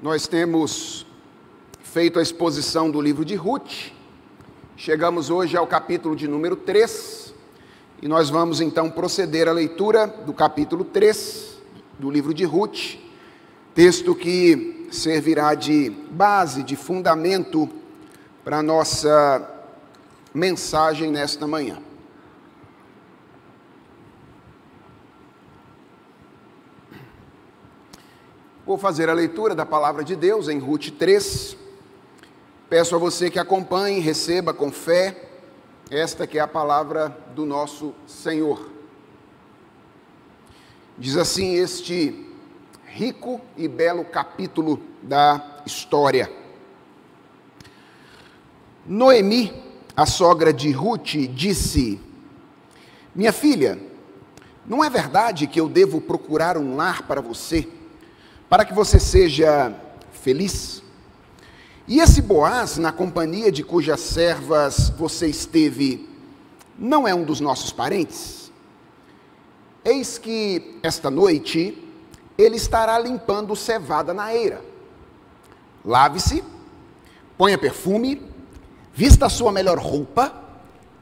Nós temos feito a exposição do livro de Ruth. Chegamos hoje ao capítulo de número 3 e nós vamos então proceder à leitura do capítulo 3 do livro de Ruth, texto que servirá de base, de fundamento para a nossa mensagem nesta manhã. Vou fazer a leitura da palavra de Deus em Ruth 3. Peço a você que acompanhe, receba com fé esta que é a palavra do nosso Senhor. Diz assim este rico e belo capítulo da história. Noemi, a sogra de Ruth, disse: Minha filha, não é verdade que eu devo procurar um lar para você? Para que você seja feliz. E esse Boaz, na companhia de cujas servas você esteve, não é um dos nossos parentes? Eis que esta noite ele estará limpando cevada na eira. Lave-se, ponha perfume, vista a sua melhor roupa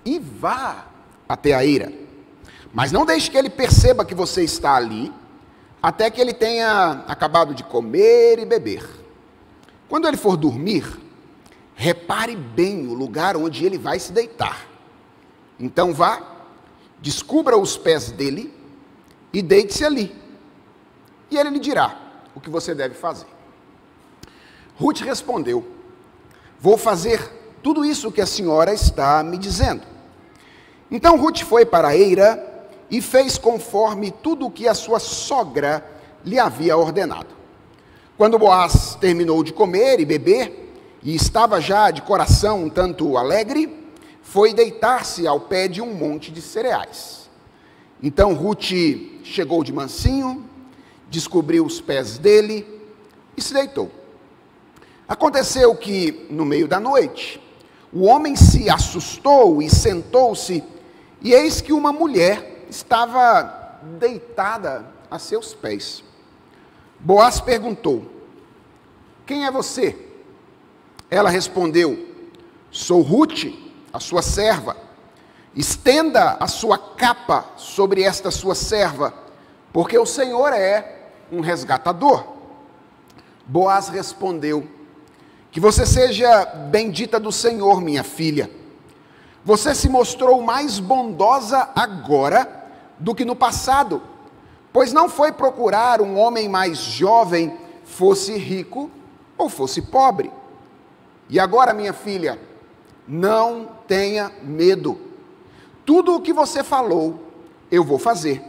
e vá até a eira. Mas não deixe que ele perceba que você está ali até que ele tenha acabado de comer e beber. Quando ele for dormir, repare bem o lugar onde ele vai se deitar. Então vá, descubra os pés dele e deite-se ali. E ele lhe dirá o que você deve fazer. Ruth respondeu: Vou fazer tudo isso que a senhora está me dizendo. Então Ruth foi para eira e fez conforme tudo o que a sua sogra lhe havia ordenado. Quando Boaz terminou de comer e beber, e estava já de coração um tanto alegre, foi deitar-se ao pé de um monte de cereais. Então Ruth chegou de mansinho, descobriu os pés dele e se deitou. Aconteceu que, no meio da noite, o homem se assustou e sentou-se, e eis que uma mulher estava deitada a seus pés. Boaz perguntou: Quem é você? Ela respondeu: Sou Ruth, a sua serva. Estenda a sua capa sobre esta sua serva, porque o Senhor é um resgatador. Boaz respondeu: Que você seja bendita do Senhor, minha filha. Você se mostrou mais bondosa agora do que no passado, pois não foi procurar um homem mais jovem, fosse rico ou fosse pobre. E agora, minha filha, não tenha medo. Tudo o que você falou, eu vou fazer.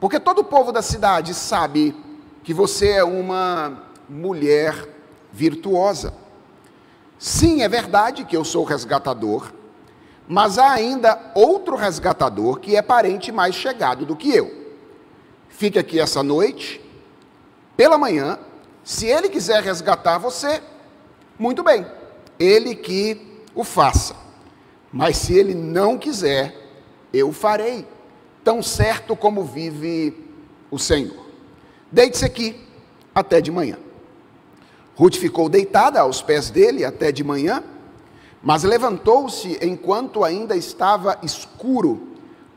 Porque todo o povo da cidade sabe que você é uma mulher virtuosa. Sim, é verdade que eu sou resgatador mas há ainda outro resgatador que é parente mais chegado do que eu. Fique aqui essa noite, pela manhã, se ele quiser resgatar você, muito bem, ele que o faça. Mas se ele não quiser, eu farei, tão certo como vive o Senhor. Deite-se aqui até de manhã. Ruth ficou deitada aos pés dele até de manhã, mas levantou-se enquanto ainda estava escuro,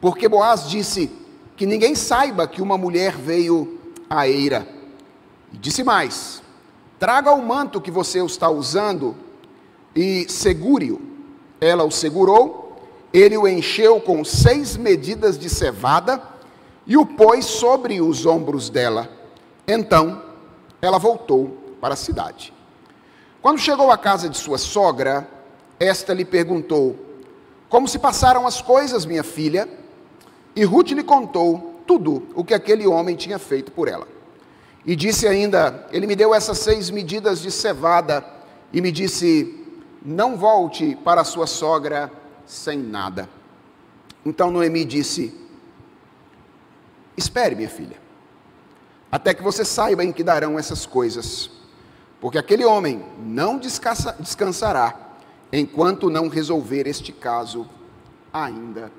porque Boaz disse: Que ninguém saiba que uma mulher veio à eira. E disse mais: Traga o manto que você está usando e segure-o. Ela o segurou, ele o encheu com seis medidas de cevada e o pôs sobre os ombros dela. Então ela voltou para a cidade. Quando chegou à casa de sua sogra, esta lhe perguntou: Como se passaram as coisas, minha filha? E Ruth lhe contou tudo o que aquele homem tinha feito por ela. E disse ainda: Ele me deu essas seis medidas de cevada e me disse: Não volte para sua sogra sem nada. Então Noemi disse: Espere, minha filha, até que você saiba em que darão essas coisas, porque aquele homem não descansa, descansará enquanto não resolver este caso ainda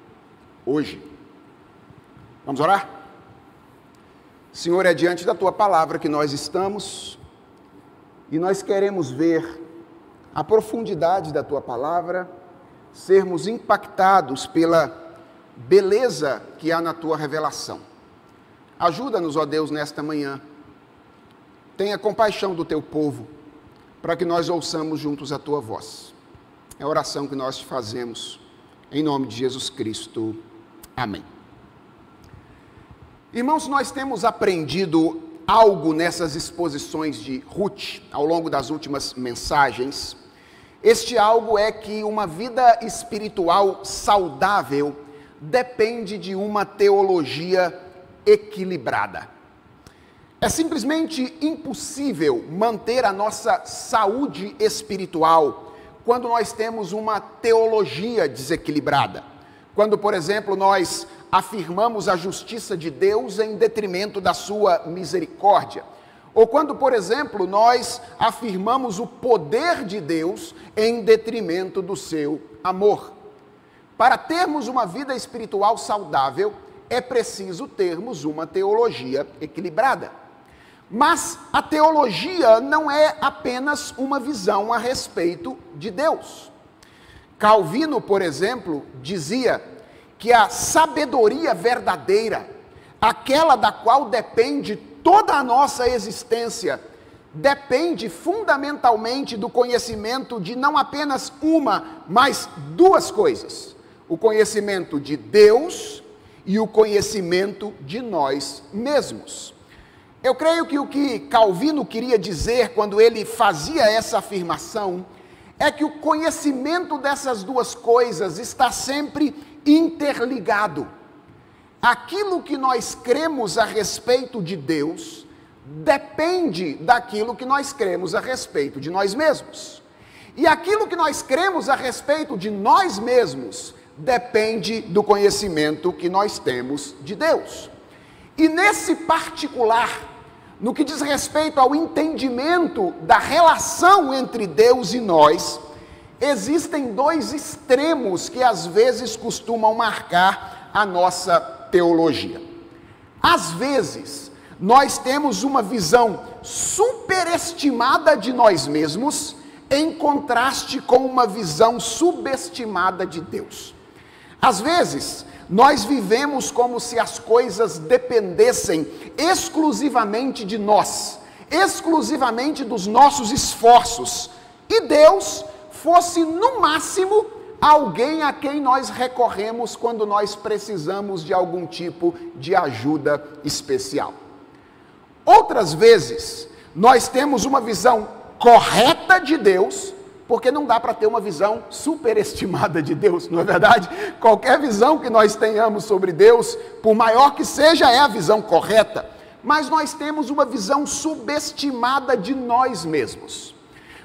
hoje. Vamos orar? Senhor, é diante da tua palavra que nós estamos, e nós queremos ver a profundidade da tua palavra, sermos impactados pela beleza que há na tua revelação. Ajuda-nos, ó Deus, nesta manhã. Tenha compaixão do teu povo, para que nós ouçamos juntos a tua voz. É a oração que nós fazemos, em nome de Jesus Cristo. Amém. Irmãos, nós temos aprendido algo nessas exposições de Ruth, ao longo das últimas mensagens. Este algo é que uma vida espiritual saudável depende de uma teologia equilibrada. É simplesmente impossível manter a nossa saúde espiritual quando nós temos uma teologia desequilibrada. Quando, por exemplo, nós afirmamos a justiça de Deus em detrimento da sua misericórdia. Ou quando, por exemplo, nós afirmamos o poder de Deus em detrimento do seu amor. Para termos uma vida espiritual saudável, é preciso termos uma teologia equilibrada. Mas a teologia não é apenas uma visão a respeito de Deus. Calvino, por exemplo, dizia que a sabedoria verdadeira, aquela da qual depende toda a nossa existência, depende fundamentalmente do conhecimento de não apenas uma, mas duas coisas: o conhecimento de Deus e o conhecimento de nós mesmos. Eu creio que o que Calvino queria dizer quando ele fazia essa afirmação é que o conhecimento dessas duas coisas está sempre interligado. Aquilo que nós cremos a respeito de Deus depende daquilo que nós cremos a respeito de nós mesmos. E aquilo que nós cremos a respeito de nós mesmos depende do conhecimento que nós temos de Deus. E nesse particular, no que diz respeito ao entendimento da relação entre Deus e nós, existem dois extremos que às vezes costumam marcar a nossa teologia. Às vezes, nós temos uma visão superestimada de nós mesmos, em contraste com uma visão subestimada de Deus. Às vezes, nós vivemos como se as coisas dependessem exclusivamente de nós, exclusivamente dos nossos esforços, e Deus fosse, no máximo, alguém a quem nós recorremos quando nós precisamos de algum tipo de ajuda especial. Outras vezes, nós temos uma visão correta de Deus porque não dá para ter uma visão superestimada de Deus, não é verdade? Qualquer visão que nós tenhamos sobre Deus, por maior que seja, é a visão correta, mas nós temos uma visão subestimada de nós mesmos.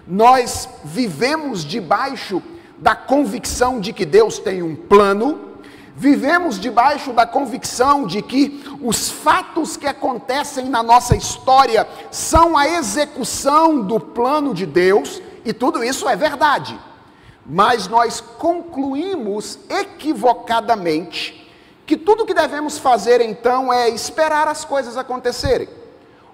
Nós vivemos debaixo da convicção de que Deus tem um plano, vivemos debaixo da convicção de que os fatos que acontecem na nossa história são a execução do plano de Deus e tudo isso é verdade. Mas nós concluímos equivocadamente que tudo que devemos fazer então é esperar as coisas acontecerem.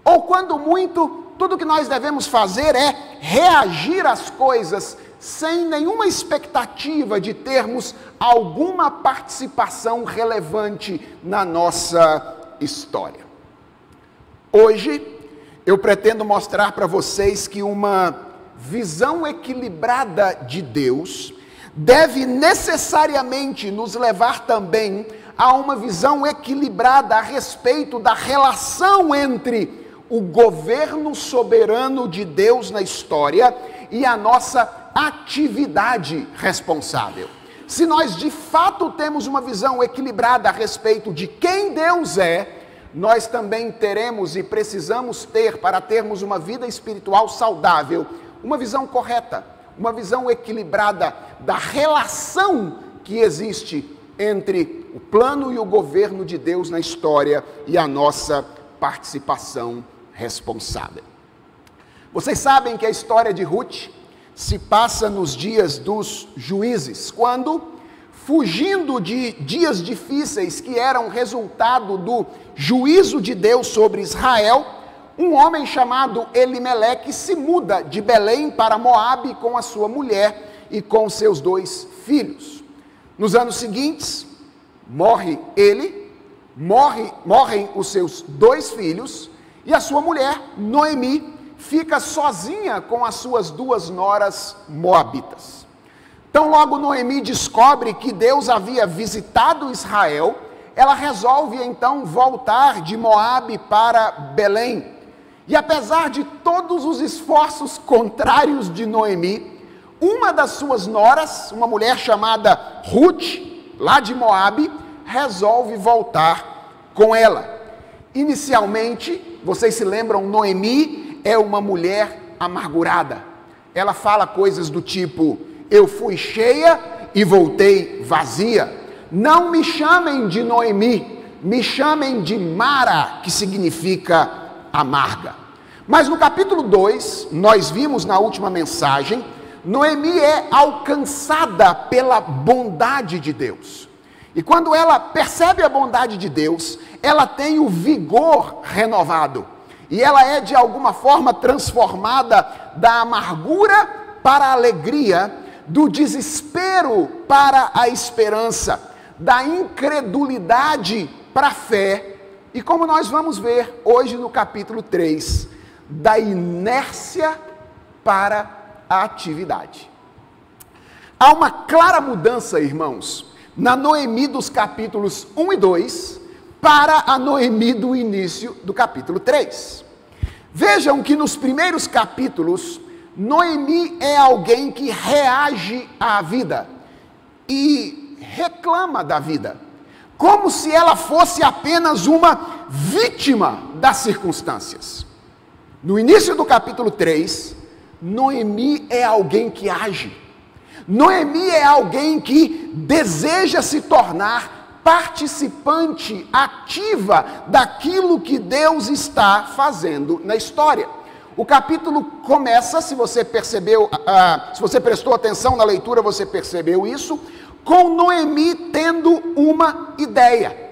Ou quando muito, tudo que nós devemos fazer é reagir às coisas sem nenhuma expectativa de termos alguma participação relevante na nossa história. Hoje, eu pretendo mostrar para vocês que uma visão equilibrada de Deus deve necessariamente nos levar também a uma visão equilibrada a respeito da relação entre o governo soberano de Deus na história e a nossa atividade responsável. Se nós de fato temos uma visão equilibrada a respeito de quem Deus é, nós também teremos e precisamos ter, para termos uma vida espiritual saudável, uma visão correta, uma visão equilibrada da relação que existe entre o plano e o governo de Deus na história e a nossa participação responsável. Vocês sabem que a história de Ruth se passa nos dias dos juízes, quando, fugindo de dias difíceis que eram resultado do juízo de Deus sobre Israel, um homem chamado Elimeleque se muda de Belém para Moabe com a sua mulher e com seus dois filhos. Nos anos seguintes, morre ele, morre, morrem os seus dois filhos e a sua mulher, Noemi, fica sozinha com as suas duas noras moabitas. Então, logo Noemi descobre que Deus havia visitado Israel, ela resolve então voltar de Moabe para Belém. E apesar de todos os esforços contrários de Noemi, uma das suas noras, uma mulher chamada Ruth, lá de Moabe, resolve voltar com ela. Inicialmente, vocês se lembram, Noemi é uma mulher amargurada. Ela fala coisas do tipo: Eu fui cheia e voltei vazia. Não me chamem de Noemi, me chamem de Mara, que significa amarga. Mas no capítulo 2, nós vimos na última mensagem, Noemi é alcançada pela bondade de Deus. E quando ela percebe a bondade de Deus, ela tem o vigor renovado. E ela é de alguma forma transformada da amargura para a alegria, do desespero para a esperança, da incredulidade para a fé. E como nós vamos ver hoje no capítulo 3, da inércia para a atividade. Há uma clara mudança, irmãos, na Noemi dos capítulos 1 e 2 para a Noemi do início do capítulo 3. Vejam que nos primeiros capítulos, Noemi é alguém que reage à vida e reclama da vida, como se ela fosse apenas uma vítima das circunstâncias. No início do capítulo 3, Noemi é alguém que age. Noemi é alguém que deseja se tornar participante ativa daquilo que Deus está fazendo na história. O capítulo começa, se você percebeu, uh, se você prestou atenção na leitura, você percebeu isso, com Noemi tendo uma ideia.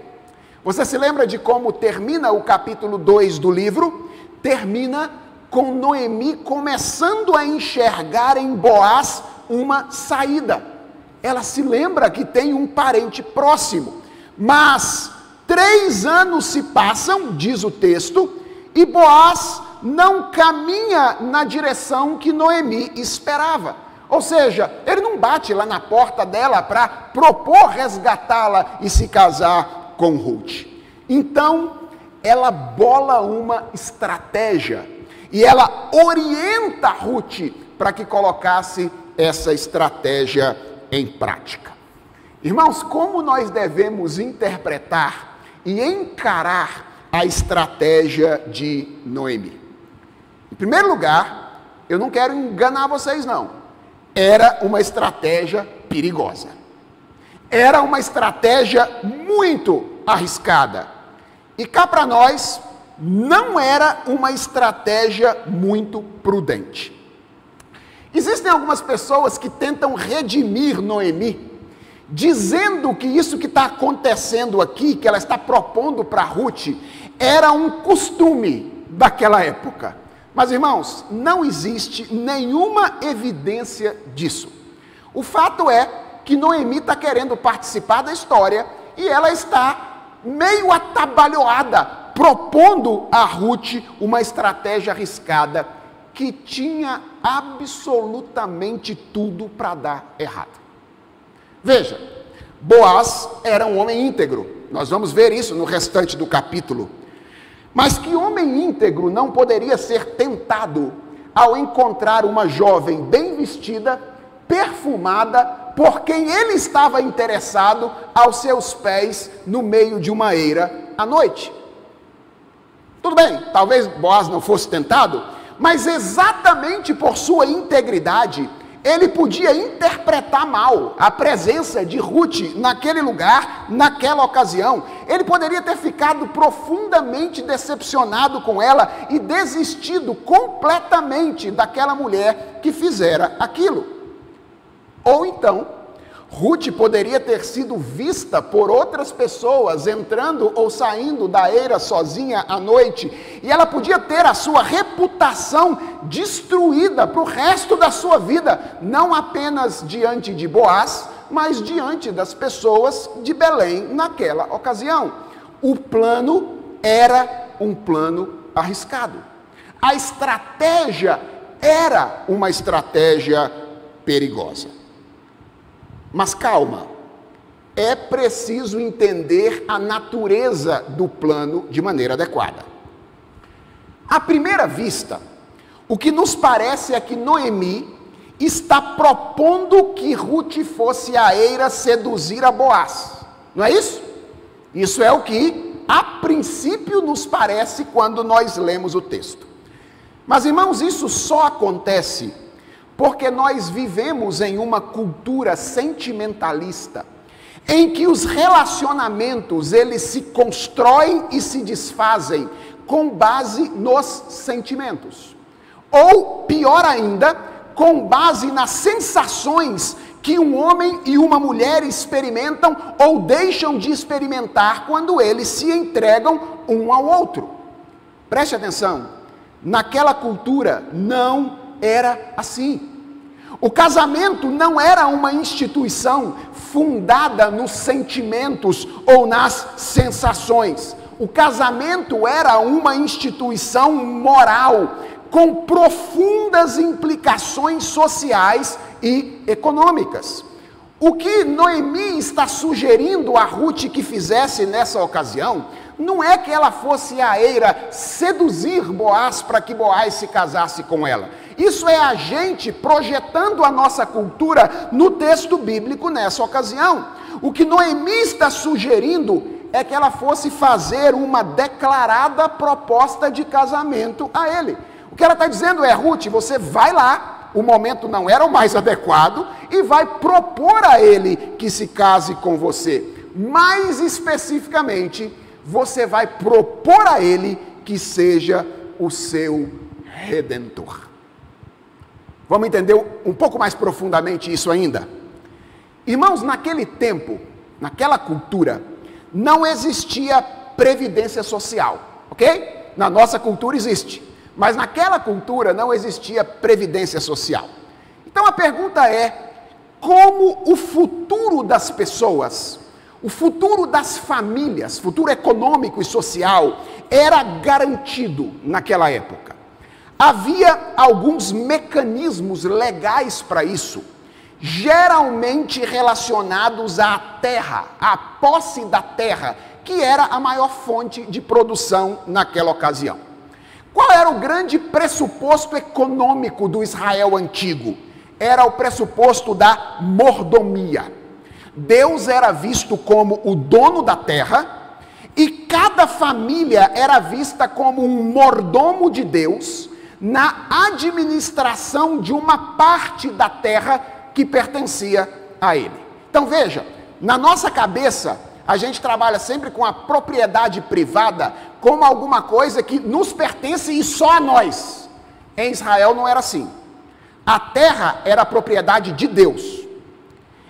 Você se lembra de como termina o capítulo 2 do livro? termina com Noemi começando a enxergar em Boaz uma saída. Ela se lembra que tem um parente próximo, mas três anos se passam, diz o texto, e Boaz não caminha na direção que Noemi esperava. Ou seja, ele não bate lá na porta dela para propor resgatá-la e se casar com Ruth. Então, ela bola uma estratégia e ela orienta Ruth para que colocasse essa estratégia em prática. Irmãos, como nós devemos interpretar e encarar a estratégia de Noemi? Em primeiro lugar, eu não quero enganar vocês, não. Era uma estratégia perigosa. Era uma estratégia muito arriscada. E cá para nós, não era uma estratégia muito prudente. Existem algumas pessoas que tentam redimir Noemi, dizendo que isso que está acontecendo aqui, que ela está propondo para Ruth, era um costume daquela época. Mas irmãos, não existe nenhuma evidência disso. O fato é que Noemi está querendo participar da história e ela está meio atabalhoada, propondo a Ruth uma estratégia arriscada que tinha absolutamente tudo para dar errado. Veja, Boaz era um homem íntegro, nós vamos ver isso no restante do capítulo. Mas que homem íntegro não poderia ser tentado ao encontrar uma jovem bem vestida, perfumada, por quem ele estava interessado aos seus pés no meio de uma eira à noite. Tudo bem, talvez Boaz não fosse tentado, mas exatamente por sua integridade, ele podia interpretar mal a presença de Ruth naquele lugar, naquela ocasião. Ele poderia ter ficado profundamente decepcionado com ela e desistido completamente daquela mulher que fizera aquilo. Ou então, Ruth poderia ter sido vista por outras pessoas entrando ou saindo da eira sozinha à noite, e ela podia ter a sua reputação destruída para o resto da sua vida, não apenas diante de Boaz, mas diante das pessoas de Belém naquela ocasião. O plano era um plano arriscado. A estratégia era uma estratégia perigosa. Mas calma, é preciso entender a natureza do plano de maneira adequada. À primeira vista, o que nos parece é que Noemi está propondo que Ruth fosse a eira seduzir a Boaz. Não é isso? Isso é o que a princípio nos parece quando nós lemos o texto. Mas irmãos, isso só acontece porque nós vivemos em uma cultura sentimentalista, em que os relacionamentos eles se constroem e se desfazem com base nos sentimentos. Ou pior ainda, com base nas sensações que um homem e uma mulher experimentam ou deixam de experimentar quando eles se entregam um ao outro. Preste atenção, naquela cultura não era assim. O casamento não era uma instituição fundada nos sentimentos ou nas sensações. O casamento era uma instituição moral com profundas implicações sociais e econômicas. O que Noemi está sugerindo a Ruth que fizesse nessa ocasião não é que ela fosse a eira seduzir Boaz para que Boaz se casasse com ela. Isso é a gente projetando a nossa cultura no texto bíblico nessa ocasião. O que Noemi está sugerindo é que ela fosse fazer uma declarada proposta de casamento a ele. O que ela está dizendo é: Ruth, você vai lá, o momento não era o mais adequado, e vai propor a ele que se case com você. Mais especificamente, você vai propor a ele que seja o seu redentor. Vamos entender um pouco mais profundamente isso ainda? Irmãos, naquele tempo, naquela cultura, não existia previdência social, ok? Na nossa cultura existe, mas naquela cultura não existia previdência social. Então a pergunta é: como o futuro das pessoas, o futuro das famílias, futuro econômico e social, era garantido naquela época? Havia alguns mecanismos legais para isso, geralmente relacionados à terra, à posse da terra, que era a maior fonte de produção naquela ocasião. Qual era o grande pressuposto econômico do Israel antigo? Era o pressuposto da mordomia. Deus era visto como o dono da terra e cada família era vista como um mordomo de Deus na administração de uma parte da terra que pertencia a ele. Então veja, na nossa cabeça, a gente trabalha sempre com a propriedade privada como alguma coisa que nos pertence e só a nós. Em Israel não era assim. A terra era a propriedade de Deus.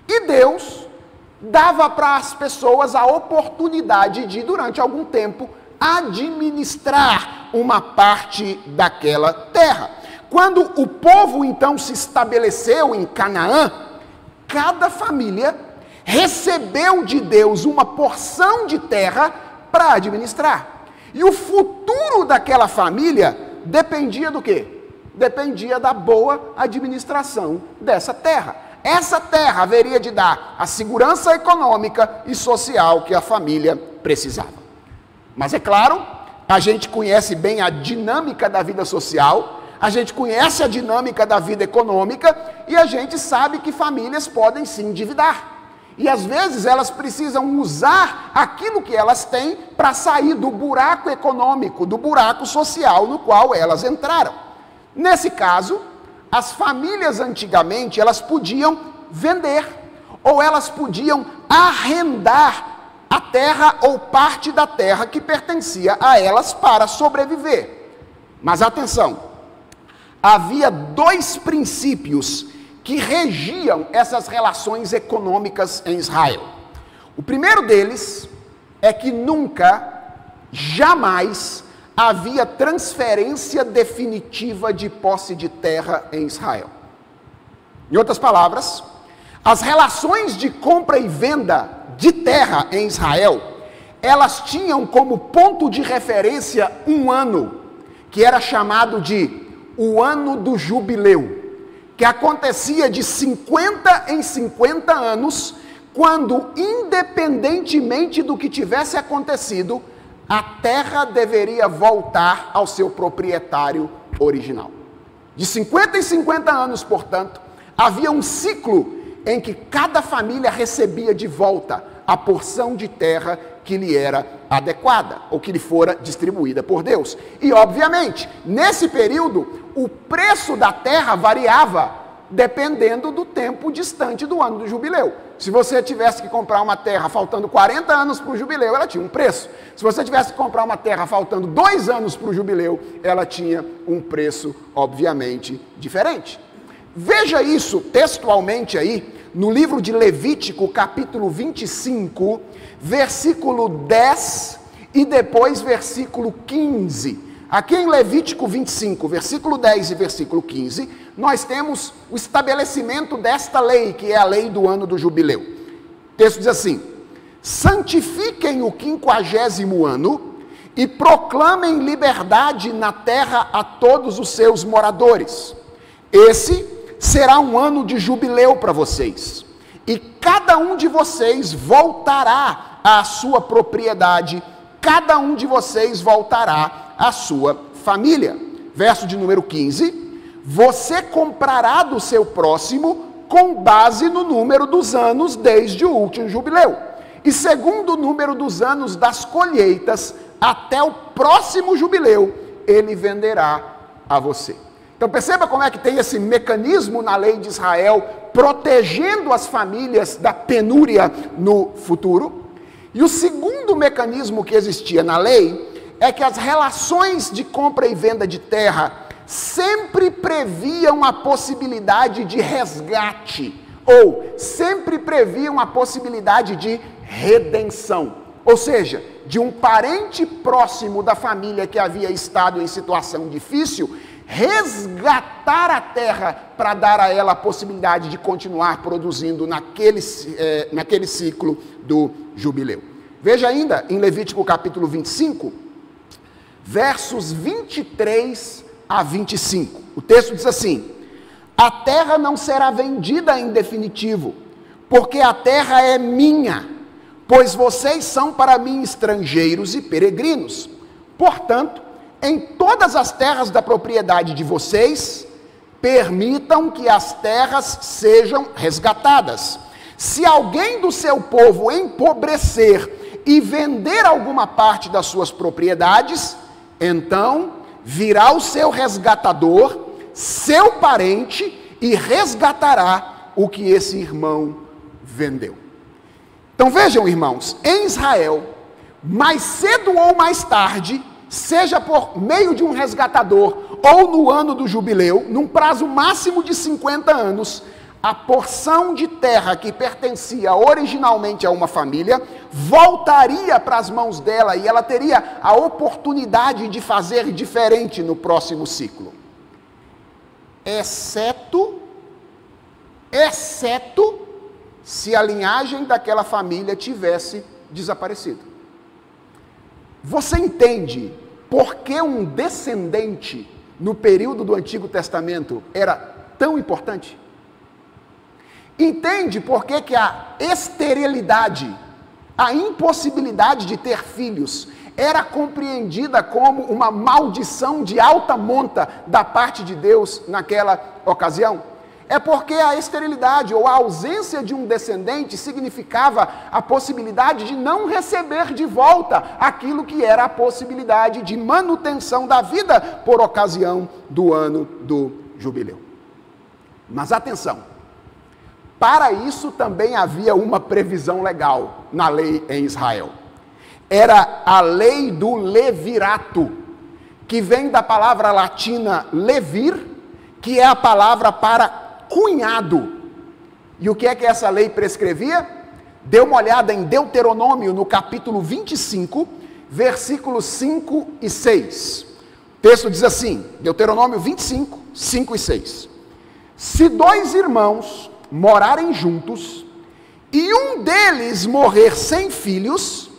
E Deus dava para as pessoas a oportunidade de, durante algum tempo, administrar uma parte daquela terra. Quando o povo então se estabeleceu em Canaã, cada família recebeu de Deus uma porção de terra para administrar. E o futuro daquela família dependia do quê? Dependia da boa administração dessa terra. Essa terra haveria de dar a segurança econômica e social que a família precisava. Mas é claro, a gente conhece bem a dinâmica da vida social, a gente conhece a dinâmica da vida econômica e a gente sabe que famílias podem se endividar. E às vezes elas precisam usar aquilo que elas têm para sair do buraco econômico, do buraco social no qual elas entraram. Nesse caso, as famílias antigamente elas podiam vender ou elas podiam arrendar a terra ou parte da terra que pertencia a elas para sobreviver. Mas atenção, havia dois princípios que regiam essas relações econômicas em Israel. O primeiro deles é que nunca, jamais, havia transferência definitiva de posse de terra em Israel. Em outras palavras, as relações de compra e venda de terra em Israel, elas tinham como ponto de referência um ano, que era chamado de o ano do jubileu, que acontecia de 50 em 50 anos, quando, independentemente do que tivesse acontecido, a terra deveria voltar ao seu proprietário original. De 50 em 50 anos, portanto, havia um ciclo em que cada família recebia de volta a porção de terra que lhe era adequada ou que lhe fora distribuída por Deus. E, obviamente, nesse período, o preço da terra variava dependendo do tempo distante do ano do jubileu. Se você tivesse que comprar uma terra faltando 40 anos para o jubileu, ela tinha um preço. Se você tivesse que comprar uma terra faltando dois anos para o jubileu, ela tinha um preço, obviamente, diferente. Veja isso textualmente aí, no livro de Levítico, capítulo 25, versículo 10 e depois versículo 15. Aqui em Levítico 25, versículo 10 e versículo 15, nós temos o estabelecimento desta lei, que é a lei do ano do jubileu. O texto diz assim: santifiquem o quinquagésimo ano e proclamem liberdade na terra a todos os seus moradores. Esse será um ano de jubileu para vocês, e cada um de vocês voltará à sua propriedade, cada um de vocês voltará à sua família. Verso de número 15 você comprará do seu próximo com base no número dos anos desde o último jubileu, e segundo o número dos anos das colheitas até o próximo jubileu, ele venderá a você. Então perceba como é que tem esse mecanismo na lei de Israel protegendo as famílias da penúria no futuro. E o segundo mecanismo que existia na lei é que as relações de compra e venda de terra sempre previam a possibilidade de resgate, ou sempre previam a possibilidade de redenção. Ou seja, de um parente próximo da família que havia estado em situação difícil, resgatar a terra para dar a ela a possibilidade de continuar produzindo naquele, é, naquele ciclo do jubileu. Veja ainda em Levítico capítulo 25, versos 23 a 25. O texto diz assim: A terra não será vendida em definitivo, porque a terra é minha, pois vocês são para mim estrangeiros e peregrinos. Portanto, em todas as terras da propriedade de vocês, permitam que as terras sejam resgatadas. Se alguém do seu povo empobrecer e vender alguma parte das suas propriedades, então virá o seu resgatador, seu parente, e resgatará o que esse irmão vendeu. Então vejam, irmãos, em Israel, mais cedo ou mais tarde, seja por meio de um resgatador ou no ano do jubileu, num prazo máximo de 50 anos, a porção de terra que pertencia originalmente a uma família voltaria para as mãos dela e ela teria a oportunidade de fazer diferente no próximo ciclo. Exceto, exceto se a linhagem daquela família tivesse desaparecido. Você entende por que um descendente no período do Antigo Testamento era tão importante? Entende por que, que a esterilidade, a impossibilidade de ter filhos, era compreendida como uma maldição de alta monta da parte de Deus naquela ocasião? É porque a esterilidade ou a ausência de um descendente significava a possibilidade de não receber de volta aquilo que era a possibilidade de manutenção da vida por ocasião do ano do jubileu. Mas atenção, para isso também havia uma previsão legal na lei em Israel. Era a lei do levirato, que vem da palavra latina levir, que é a palavra para cunhado. E o que é que essa lei prescrevia? Dê uma olhada em Deuteronômio, no capítulo 25, versículos 5 e 6. O texto diz assim: Deuteronômio 25, 5 e 6. Se dois irmãos morarem juntos e um deles morrer sem filhos,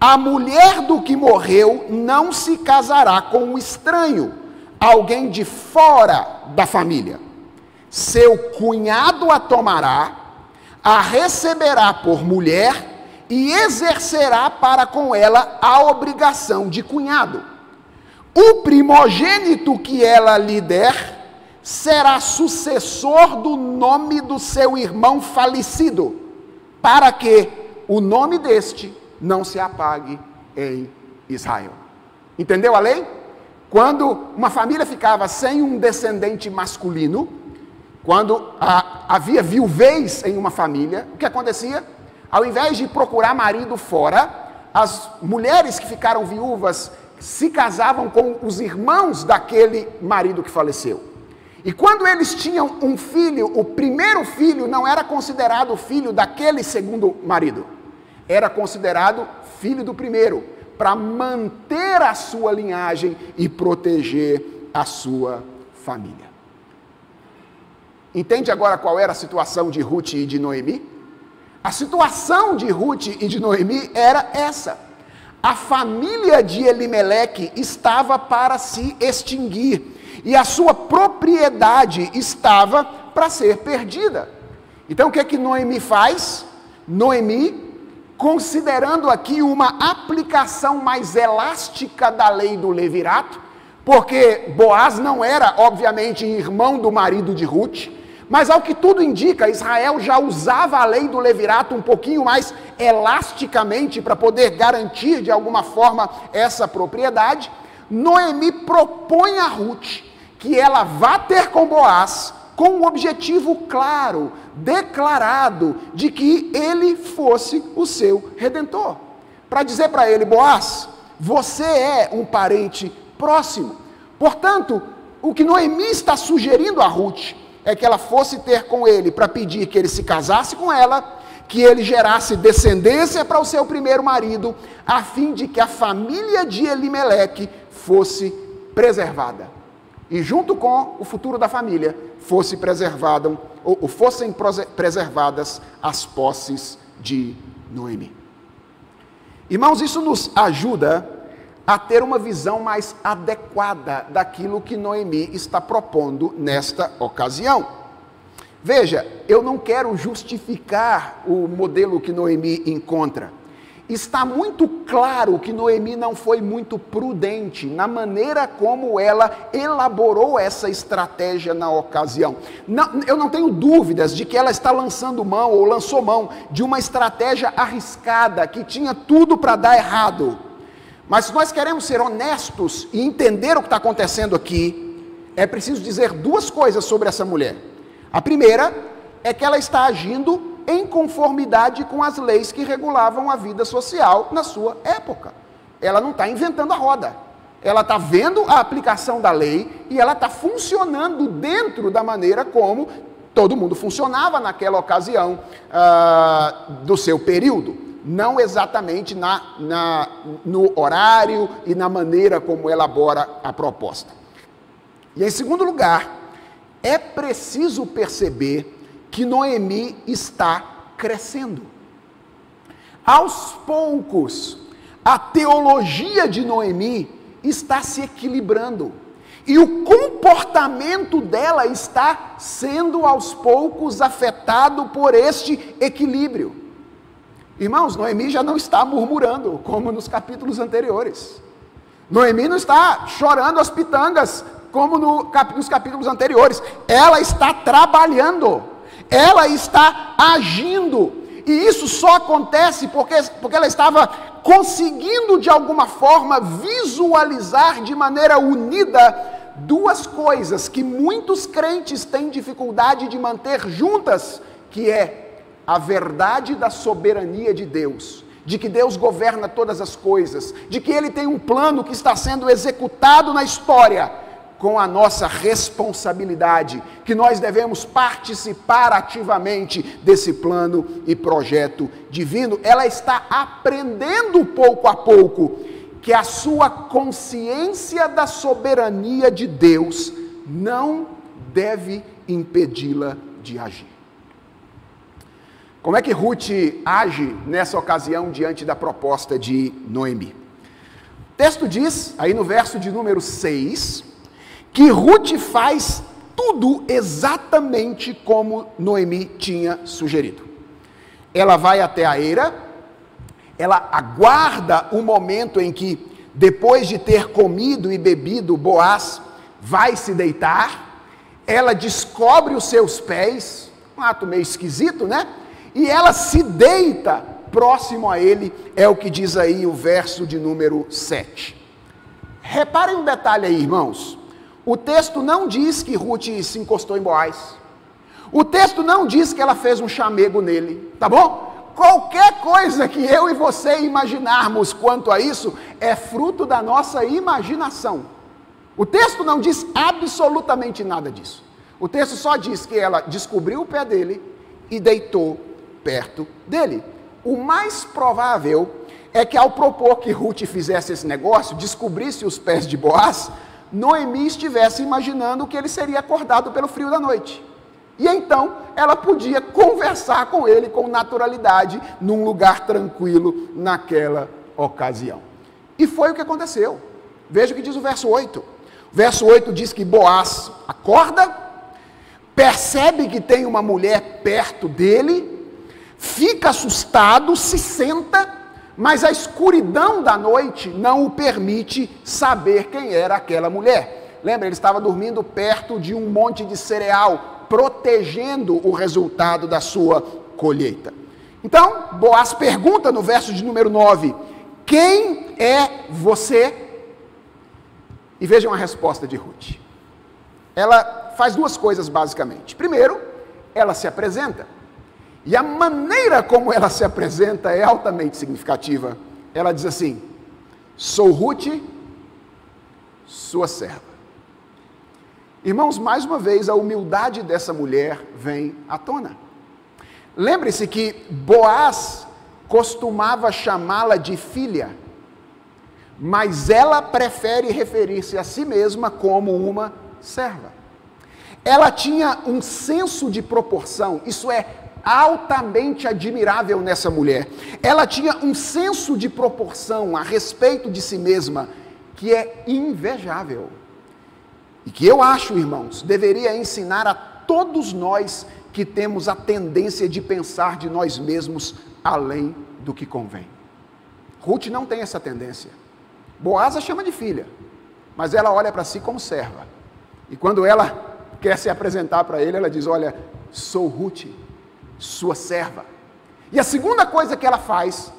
a mulher do que morreu não se casará com o estranho, alguém de fora da família. Seu cunhado a tomará, a receberá por mulher e exercerá para com ela a obrigação de cunhado. O primogênito que ela lhe der será sucessor do nome do seu irmão falecido, para que o nome deste não se apague em Israel. Entendeu a lei? Quando uma família ficava sem um descendente masculino, quando a, havia viuvez em uma família, o que acontecia? Ao invés de procurar marido fora, as mulheres que ficaram viúvas se casavam com os irmãos daquele marido que faleceu. E quando eles tinham um filho, o primeiro filho não era considerado filho daquele segundo marido, era considerado filho do primeiro, para manter a sua linhagem e proteger a sua família. Entende agora qual era a situação de Ruth e de Noemi? A situação de Ruth e de Noemi era essa. A família de Elimeleque estava para se extinguir e a sua propriedade estava para ser perdida. Então o que é que Noemi faz? Noemi, considerando aqui uma aplicação mais elástica da lei do levirato, porque Boaz não era, obviamente, irmão do marido de Ruth, mas ao que tudo indica, Israel já usava a lei do levirato um pouquinho mais elasticamente para poder garantir de alguma forma essa propriedade. Noemi propõe a Ruth que ela vá ter com Boaz com um objetivo claro, declarado, de que ele fosse o seu redentor. Para dizer para ele, Boaz, você é um parente próximo. Portanto, o que Noemi está sugerindo a Ruth é que ela fosse ter com ele para pedir que ele se casasse com ela, que ele gerasse descendência para o seu primeiro marido, a fim de que a família de Elimeleque fosse preservada e junto com o futuro da família fosse preservado, ou, fossem preservadas as posses de Noemi. Irmãos, isso nos ajuda a ter uma visão mais adequada daquilo que Noemi está propondo nesta ocasião. Veja, eu não quero justificar o modelo que Noemi encontra está muito claro que Noemi não foi muito prudente na maneira como ela elaborou essa estratégia na ocasião. Não, eu não tenho dúvidas de que ela está lançando mão ou lançou mão de uma estratégia arriscada que tinha tudo para dar errado. Mas se nós queremos ser honestos e entender o que está acontecendo aqui, é preciso dizer duas coisas sobre essa mulher. A primeira é que ela está agindo em conformidade com as leis que regulavam a vida social na sua época. Ela não está inventando a roda. Ela está vendo a aplicação da lei e ela está funcionando dentro da maneira como todo mundo funcionava naquela ocasião uh, do seu período. Não exatamente na, na, no horário e na maneira como elabora a proposta. E em segundo lugar, é preciso perceber que Noemi está crescendo. Aos poucos, a teologia de Noemi está se equilibrando. E o comportamento dela está sendo aos poucos afetado por este equilíbrio. Irmãos, Noemi já não está murmurando, como nos capítulos anteriores. Noemi não está chorando as pitangas, como no, nos capítulos anteriores. Ela está trabalhando ela está agindo. E isso só acontece porque, porque ela estava conseguindo de alguma forma visualizar de maneira unida duas coisas que muitos crentes têm dificuldade de manter juntas, que é a verdade da soberania de Deus, de que Deus governa todas as coisas, de que ele tem um plano que está sendo executado na história com a nossa responsabilidade, que nós devemos participar ativamente desse plano e projeto divino. Ela está aprendendo pouco a pouco que a sua consciência da soberania de Deus não deve impedi-la de agir. Como é que Ruth age nessa ocasião diante da proposta de Noemi? O texto diz, aí no verso de número 6, que Ruth faz tudo exatamente como Noemi tinha sugerido. Ela vai até a eira, ela aguarda o momento em que, depois de ter comido e bebido, Boaz vai se deitar, ela descobre os seus pés, um ato meio esquisito, né? E ela se deita próximo a ele, é o que diz aí o verso de número 7. Reparem um detalhe aí, irmãos. O texto não diz que Ruth se encostou em Boaz. O texto não diz que ela fez um chamego nele, tá bom? Qualquer coisa que eu e você imaginarmos quanto a isso é fruto da nossa imaginação. O texto não diz absolutamente nada disso. O texto só diz que ela descobriu o pé dele e deitou perto dele. O mais provável é que ao propor que Ruth fizesse esse negócio, descobrisse os pés de Boaz, Noemi estivesse imaginando que ele seria acordado pelo frio da noite. E então ela podia conversar com ele com naturalidade, num lugar tranquilo, naquela ocasião. E foi o que aconteceu. Veja o que diz o verso 8. O verso 8 diz que Boaz acorda, percebe que tem uma mulher perto dele, fica assustado, se senta, mas a escuridão da noite não o permite saber quem era aquela mulher. Lembra, ele estava dormindo perto de um monte de cereal, protegendo o resultado da sua colheita. Então, Boaz pergunta no verso de número 9: Quem é você? E vejam a resposta de Ruth. Ela faz duas coisas basicamente. Primeiro, ela se apresenta. E a maneira como ela se apresenta é altamente significativa. Ela diz assim: Sou Ruth, sua serva. Irmãos, mais uma vez, a humildade dessa mulher vem à tona. Lembre-se que Boaz costumava chamá-la de filha, mas ela prefere referir-se a si mesma como uma serva. Ela tinha um senso de proporção, isso é altamente admirável nessa mulher. Ela tinha um senso de proporção a respeito de si mesma que é invejável. E que eu acho, irmãos, deveria ensinar a todos nós que temos a tendência de pensar de nós mesmos além do que convém. Ruth não tem essa tendência. Boaz a chama de filha, mas ela olha para si como serva. E quando ela quer se apresentar para ele, ela diz: Olha, sou Ruth, sua serva. E a segunda coisa que ela faz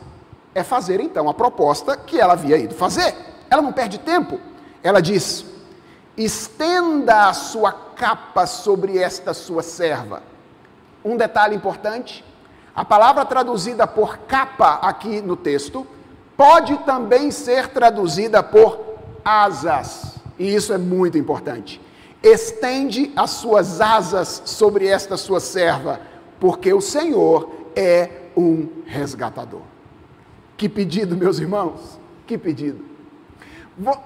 é fazer então a proposta que ela havia ido fazer. Ela não perde tempo. Ela diz: estenda a sua capa sobre esta sua serva. Um detalhe importante: a palavra traduzida por capa aqui no texto pode também ser traduzida por asas, e isso é muito importante. Estende as suas asas sobre esta sua serva, porque o Senhor é um resgatador. Que pedido, meus irmãos, que pedido.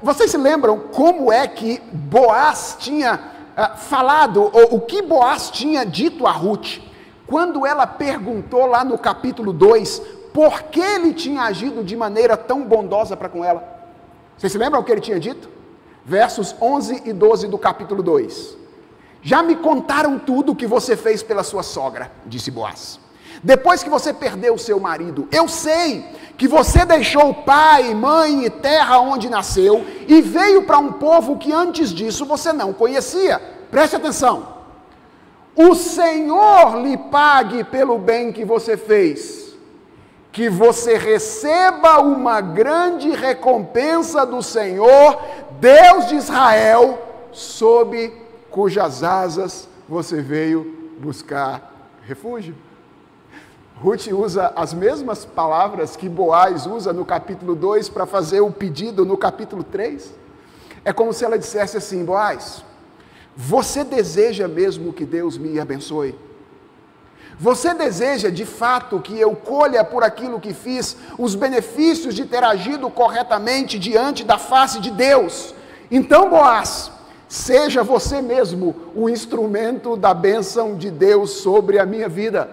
Vocês se lembram como é que Boaz tinha uh, falado, ou o que Boaz tinha dito a Ruth, quando ela perguntou lá no capítulo 2, por que ele tinha agido de maneira tão bondosa para com ela? Vocês se lembram o que ele tinha dito? Versos 11 e 12 do capítulo 2. Já me contaram tudo o que você fez pela sua sogra, disse Boaz. Depois que você perdeu o seu marido, eu sei que você deixou pai, mãe e terra onde nasceu e veio para um povo que antes disso você não conhecia. Preste atenção. O Senhor lhe pague pelo bem que você fez, que você receba uma grande recompensa do Senhor, Deus de Israel, sob cujas asas você veio buscar refúgio. Ruth usa as mesmas palavras que Boaz usa no capítulo 2 para fazer o pedido no capítulo 3. É como se ela dissesse assim: Boaz, você deseja mesmo que Deus me abençoe? Você deseja de fato que eu colha por aquilo que fiz os benefícios de ter agido corretamente diante da face de Deus? Então, Boaz, seja você mesmo o instrumento da bênção de Deus sobre a minha vida.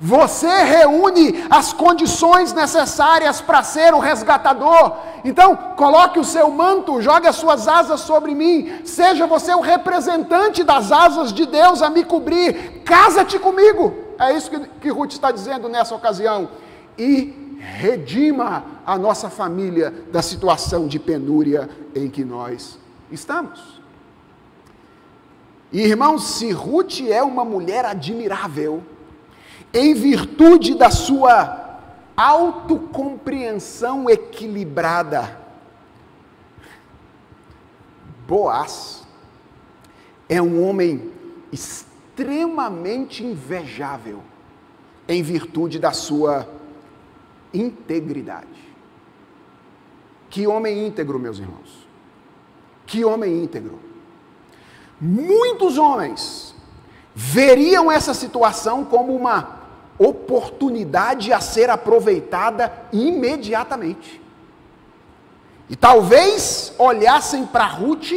Você reúne as condições necessárias para ser o resgatador. Então, coloque o seu manto, jogue as suas asas sobre mim. Seja você o representante das asas de Deus a me cobrir. Casa-te comigo. É isso que, que Ruth está dizendo nessa ocasião. E redima a nossa família da situação de penúria em que nós estamos. Irmãos, se Ruth é uma mulher admirável, em virtude da sua autocompreensão equilibrada. Boaz é um homem extremamente invejável em virtude da sua integridade. Que homem íntegro, meus irmãos. Que homem íntegro. Muitos homens veriam essa situação como uma oportunidade a ser aproveitada imediatamente. E talvez olhassem para Ruth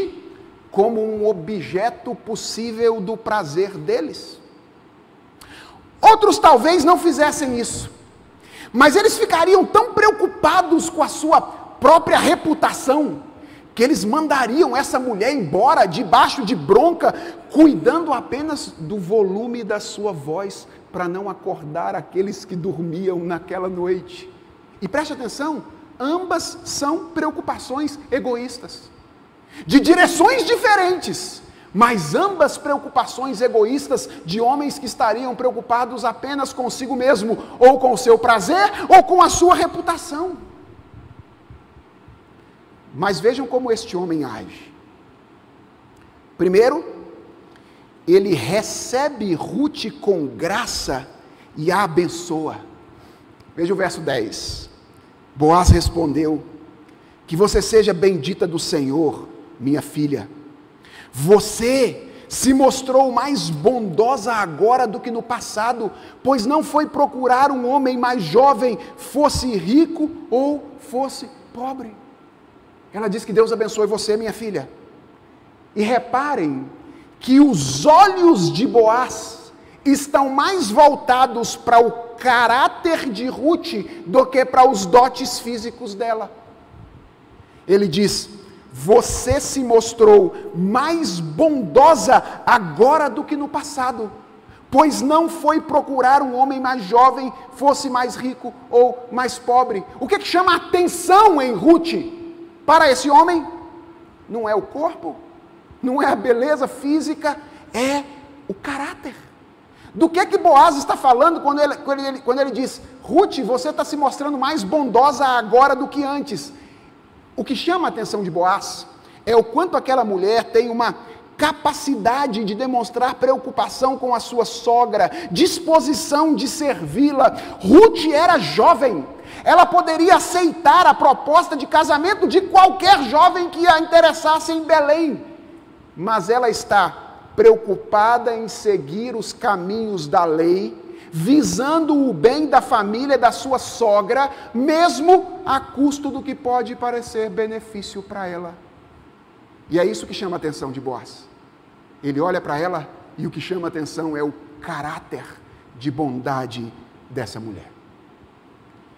como um objeto possível do prazer deles. Outros talvez não fizessem isso, mas eles ficariam tão preocupados com a sua própria reputação, que eles mandariam essa mulher embora debaixo de bronca, cuidando apenas do volume da sua voz, para não acordar aqueles que dormiam naquela noite. E preste atenção, ambas são preocupações egoístas, de direções diferentes, mas ambas preocupações egoístas de homens que estariam preocupados apenas consigo mesmo, ou com o seu prazer, ou com a sua reputação. Mas vejam como este homem age. Primeiro, ele recebe Ruth com graça e a abençoa. Veja o verso 10. Boaz respondeu: Que você seja bendita do Senhor, minha filha. Você se mostrou mais bondosa agora do que no passado, pois não foi procurar um homem mais jovem, fosse rico ou fosse pobre. Ela diz que Deus abençoe você, minha filha. E reparem que os olhos de Boaz estão mais voltados para o caráter de Ruth do que para os dotes físicos dela. Ele diz: Você se mostrou mais bondosa agora do que no passado, pois não foi procurar um homem mais jovem, fosse mais rico ou mais pobre. O que, que chama atenção em Ruth para esse homem? Não é o corpo, não é a beleza física, é o caráter. Do que que Boaz está falando quando ele, quando ele, quando ele diz, Ruth, você está se mostrando mais bondosa agora do que antes? O que chama a atenção de Boaz é o quanto aquela mulher tem uma capacidade de demonstrar preocupação com a sua sogra, disposição de servi-la. Ruth era jovem, ela poderia aceitar a proposta de casamento de qualquer jovem que a interessasse em Belém mas ela está preocupada em seguir os caminhos da lei, visando o bem da família da sua sogra, mesmo a custo do que pode parecer benefício para ela. E é isso que chama a atenção de Boaz. Ele olha para ela e o que chama a atenção é o caráter de bondade dessa mulher.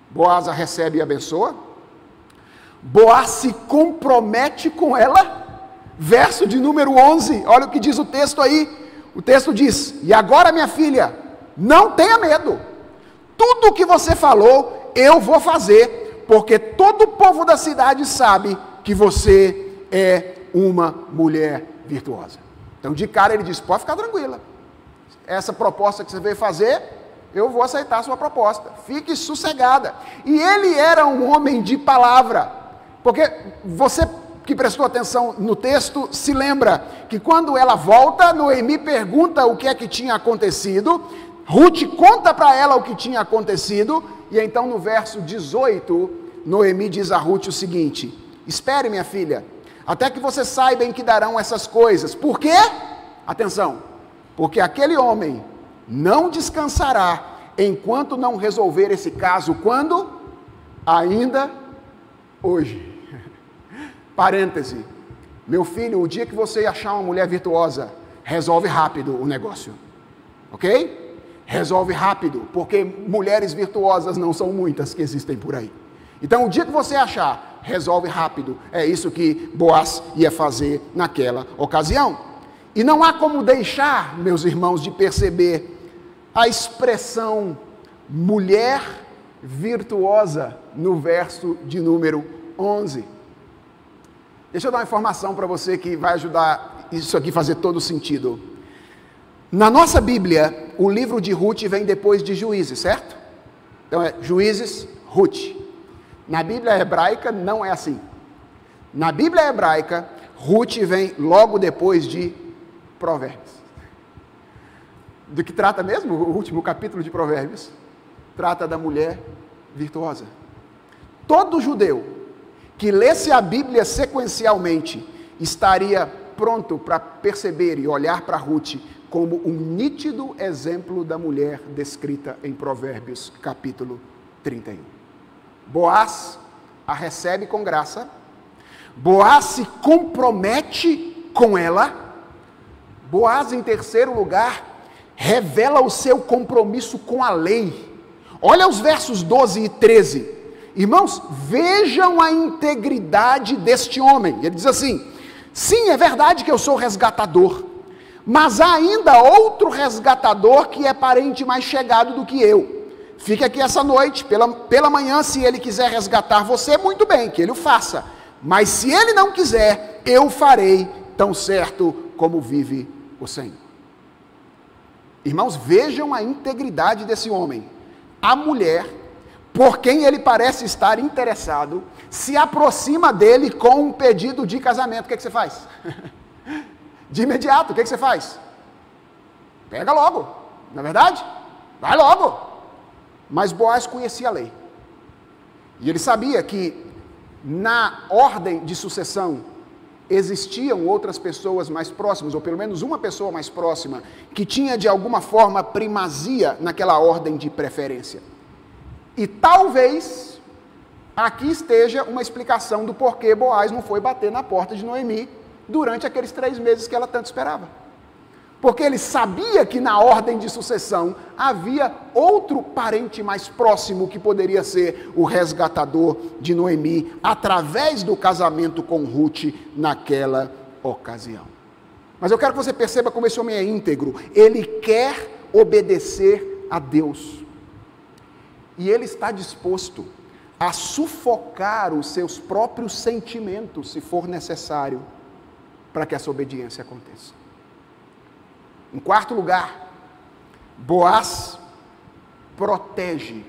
Boaz a recebe e abençoa. Boaz se compromete com ela verso de número 11, olha o que diz o texto aí. O texto diz: E agora, minha filha, não tenha medo, tudo o que você falou, eu vou fazer, porque todo o povo da cidade sabe que você é uma mulher virtuosa. Então, de cara, ele diz: Pode ficar tranquila, essa proposta que você veio fazer, eu vou aceitar a sua proposta, fique sossegada. E ele era um homem de palavra, porque você que prestou atenção no texto se lembra que quando ela volta, Noemi pergunta o que é que tinha acontecido, Ruth conta para ela o que tinha acontecido, e então no verso 18, Noemi diz a Ruth o seguinte: Espere, minha filha, até que você saiba em que darão essas coisas. Por quê? Atenção, porque aquele homem não descansará enquanto não resolver esse caso. Quando? Ainda hoje. Parêntese. Meu filho, o dia que você achar uma mulher virtuosa, resolve rápido o negócio. Ok? Resolve rápido, porque mulheres virtuosas não são muitas que existem por aí. Então, o dia que você achar, resolve rápido. É isso que Boaz ia fazer naquela ocasião. E não há como deixar, meus irmãos, de perceber a expressão mulher virtuosa no verso de número 11. Deixa eu dar uma informação para você que vai ajudar isso aqui fazer todo sentido. Na nossa Bíblia, o livro de Ruth vem depois de Juízes, certo? Então é Juízes, Ruth. Na Bíblia hebraica não é assim. Na Bíblia hebraica, Ruth vem logo depois de Provérbios. Do que trata mesmo o último capítulo de Provérbios? Trata da mulher virtuosa. Todo judeu que lesse a Bíblia sequencialmente estaria pronto para perceber e olhar para Ruth como um nítido exemplo da mulher descrita em Provérbios capítulo 31. Boaz a recebe com graça, Boaz se compromete com ela, Boaz, em terceiro lugar, revela o seu compromisso com a lei. Olha os versos 12 e 13. Irmãos, vejam a integridade deste homem. Ele diz assim: sim, é verdade que eu sou resgatador, mas há ainda outro resgatador que é parente mais chegado do que eu. Fique aqui essa noite, pela, pela manhã, se ele quiser resgatar você, muito bem, que ele o faça. Mas se ele não quiser, eu farei, tão certo como vive o Senhor. Irmãos, vejam a integridade desse homem. A mulher, por quem ele parece estar interessado, se aproxima dele com um pedido de casamento. O que, é que você faz? De imediato, o que, é que você faz? Pega logo, não é verdade? Vai logo. Mas Boaz conhecia a lei. E ele sabia que na ordem de sucessão existiam outras pessoas mais próximas, ou pelo menos uma pessoa mais próxima, que tinha de alguma forma primazia naquela ordem de preferência. E talvez aqui esteja uma explicação do porquê Boaz não foi bater na porta de Noemi durante aqueles três meses que ela tanto esperava. Porque ele sabia que na ordem de sucessão havia outro parente mais próximo que poderia ser o resgatador de Noemi, através do casamento com Ruth naquela ocasião. Mas eu quero que você perceba como esse homem é íntegro. Ele quer obedecer a Deus. E ele está disposto a sufocar os seus próprios sentimentos, se for necessário, para que essa obediência aconteça. Em quarto lugar, Boaz protege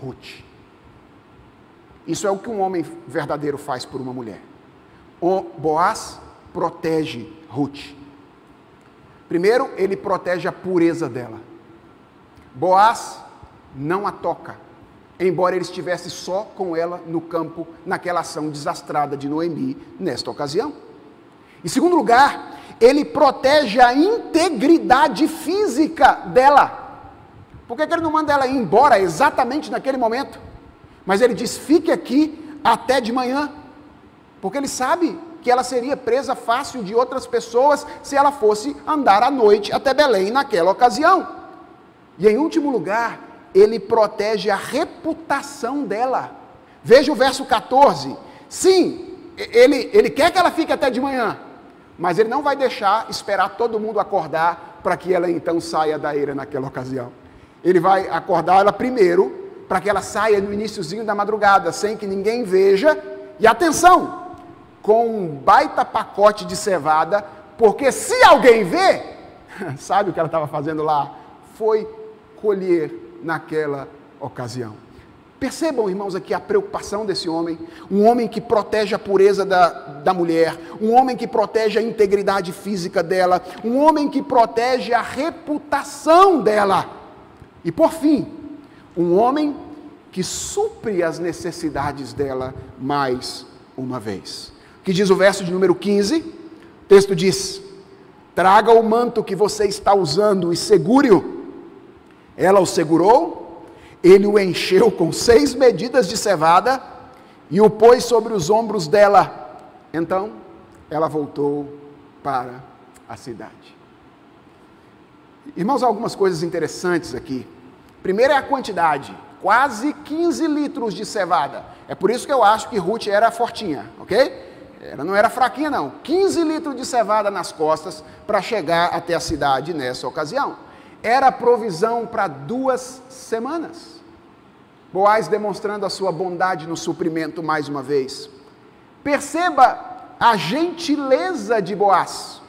Ruth. Isso é o que um homem verdadeiro faz por uma mulher. Boaz protege Ruth. Primeiro, ele protege a pureza dela. Boaz não a toca, embora ele estivesse só com ela no campo, naquela ação desastrada de Noemi, nesta ocasião. Em segundo lugar, ele protege a integridade física dela. Por que, que ele não manda ela ir embora exatamente naquele momento? Mas ele diz: fique aqui até de manhã, porque ele sabe que ela seria presa fácil de outras pessoas se ela fosse andar à noite até Belém naquela ocasião. E em último lugar, ele protege a reputação dela. Veja o verso 14. Sim, ele, ele quer que ela fique até de manhã, mas ele não vai deixar esperar todo mundo acordar para que ela então saia da eira naquela ocasião. Ele vai acordar ela primeiro, para que ela saia no iníciozinho da madrugada, sem que ninguém veja. E atenção, com um baita pacote de cevada, porque se alguém vê, sabe o que ela estava fazendo lá? Foi colher naquela ocasião. Percebam, irmãos, aqui a preocupação desse homem, um homem que protege a pureza da, da mulher, um homem que protege a integridade física dela, um homem que protege a reputação dela. E por fim, um homem que supre as necessidades dela mais uma vez. Que diz o verso de número 15? O texto diz: Traga o manto que você está usando e segure-o. Ela o segurou, ele o encheu com seis medidas de cevada e o pôs sobre os ombros dela. Então, ela voltou para a cidade. Irmãos, algumas coisas interessantes aqui. Primeiro é a quantidade, quase 15 litros de cevada. É por isso que eu acho que Ruth era fortinha, ok? Ela não era fraquinha, não. 15 litros de cevada nas costas para chegar até a cidade nessa ocasião. Era provisão para duas semanas. Boaz demonstrando a sua bondade no suprimento mais uma vez. Perceba a gentileza de Boaz.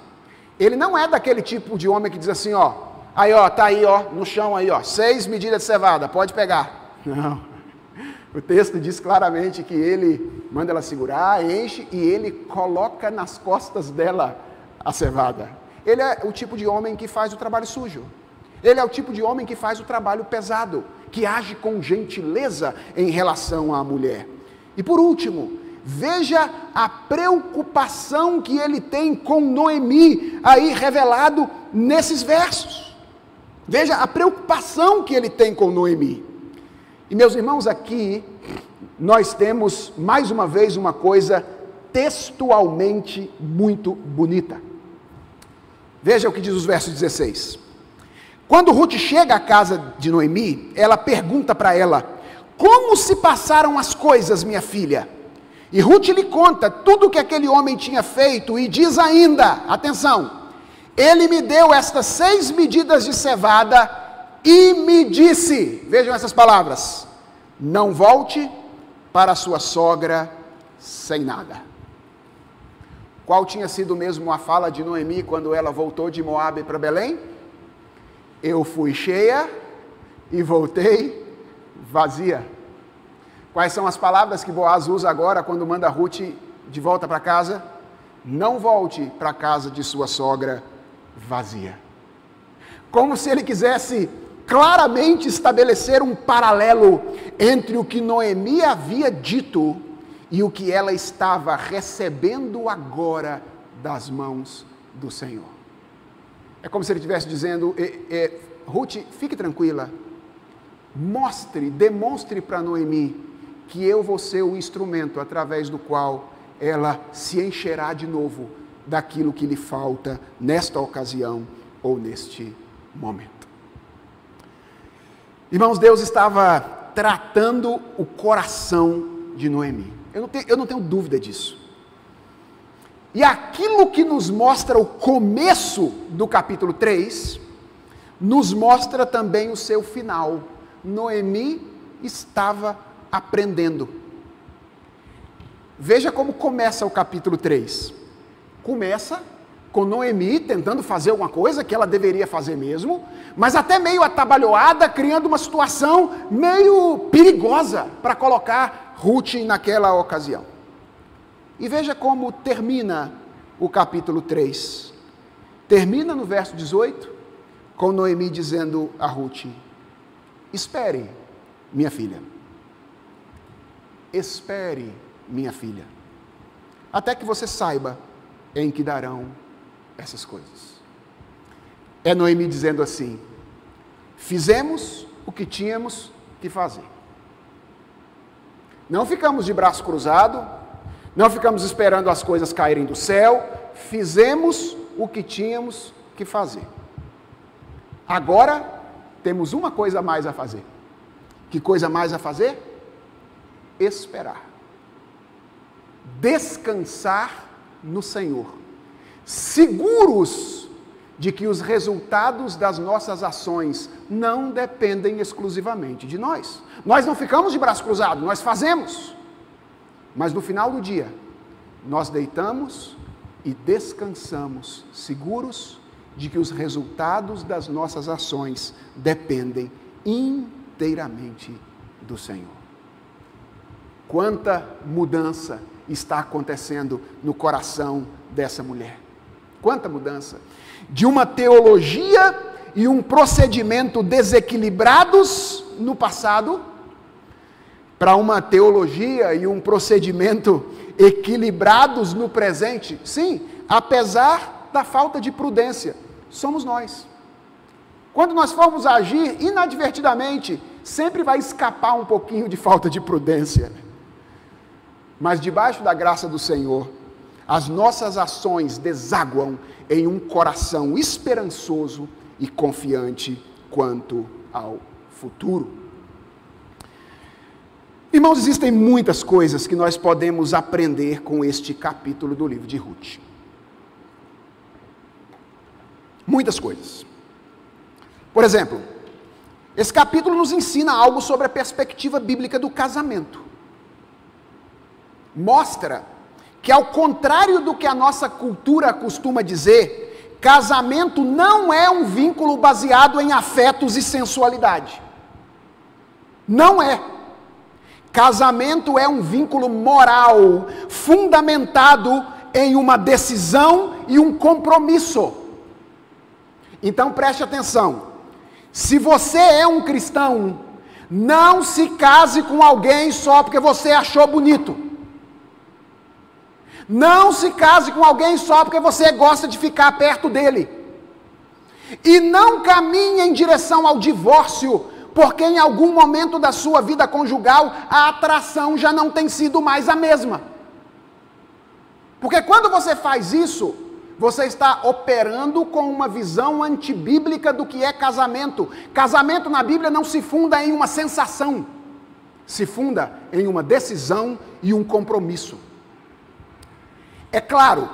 Ele não é daquele tipo de homem que diz assim, ó, aí ó, tá aí ó, no chão aí ó, seis medidas de cevada, pode pegar. Não. O texto diz claramente que ele manda ela segurar, enche e ele coloca nas costas dela a cevada. Ele é o tipo de homem que faz o trabalho sujo. Ele é o tipo de homem que faz o trabalho pesado, que age com gentileza em relação à mulher. E por último, veja a preocupação que ele tem com Noemi, aí revelado nesses versos. Veja a preocupação que ele tem com Noemi. E meus irmãos, aqui nós temos mais uma vez uma coisa textualmente muito bonita. Veja o que diz os versos 16. Quando Ruth chega à casa de Noemi, ela pergunta para ela: Como se passaram as coisas, minha filha? E Ruth lhe conta tudo o que aquele homem tinha feito e diz ainda: Atenção, ele me deu estas seis medidas de cevada e me disse: vejam essas palavras, não volte para sua sogra sem nada. Qual tinha sido mesmo a fala de Noemi quando ela voltou de Moabe para Belém? Eu fui cheia e voltei vazia. Quais são as palavras que Boaz usa agora quando manda Ruth de volta para casa? Não volte para a casa de sua sogra vazia. Como se ele quisesse claramente estabelecer um paralelo entre o que Noemi havia dito e o que ela estava recebendo agora das mãos do Senhor. É como se ele estivesse dizendo: Ruth, fique tranquila, mostre, demonstre para Noemi que eu vou ser o instrumento através do qual ela se encherá de novo daquilo que lhe falta nesta ocasião ou neste momento. Irmãos, Deus estava tratando o coração de Noemi. Eu não, tenho, eu não tenho dúvida disso. E aquilo que nos mostra o começo do capítulo 3, nos mostra também o seu final. Noemi estava aprendendo. Veja como começa o capítulo 3. Começa com Noemi tentando fazer alguma coisa que ela deveria fazer mesmo, mas até meio atabalhoada, criando uma situação meio perigosa para colocar Ruth naquela ocasião. E veja como termina o capítulo 3. Termina no verso 18, com Noemi dizendo a Ruth: Espere, minha filha. Espere, minha filha, até que você saiba em que darão essas coisas. É Noemi dizendo assim: fizemos o que tínhamos que fazer. Não ficamos de braço cruzado, não ficamos esperando as coisas caírem do céu, fizemos o que tínhamos que fazer. Agora temos uma coisa mais a fazer. Que coisa mais a fazer? Esperar. Descansar no Senhor seguros de que os resultados das nossas ações não dependem exclusivamente de nós. Nós não ficamos de braço cruzado, nós fazemos. Mas no final do dia, nós deitamos e descansamos seguros de que os resultados das nossas ações dependem inteiramente do Senhor. Quanta mudança está acontecendo no coração dessa mulher. Quanta mudança! De uma teologia e um procedimento desequilibrados no passado, para uma teologia e um procedimento equilibrados no presente? Sim, apesar da falta de prudência, somos nós. Quando nós formos agir inadvertidamente, sempre vai escapar um pouquinho de falta de prudência. Mas debaixo da graça do Senhor, as nossas ações desaguam em um coração esperançoso e confiante quanto ao futuro. Irmãos, existem muitas coisas que nós podemos aprender com este capítulo do livro de Ruth. Muitas coisas. Por exemplo, esse capítulo nos ensina algo sobre a perspectiva bíblica do casamento. Mostra que, ao contrário do que a nossa cultura costuma dizer, casamento não é um vínculo baseado em afetos e sensualidade. Não é. Casamento é um vínculo moral, fundamentado em uma decisão e um compromisso. Então preste atenção. Se você é um cristão, não se case com alguém só porque você achou bonito. Não se case com alguém só porque você gosta de ficar perto dele. E não caminhe em direção ao divórcio, porque em algum momento da sua vida conjugal a atração já não tem sido mais a mesma. Porque quando você faz isso, você está operando com uma visão antibíblica do que é casamento. Casamento na Bíblia não se funda em uma sensação, se funda em uma decisão e um compromisso. É claro,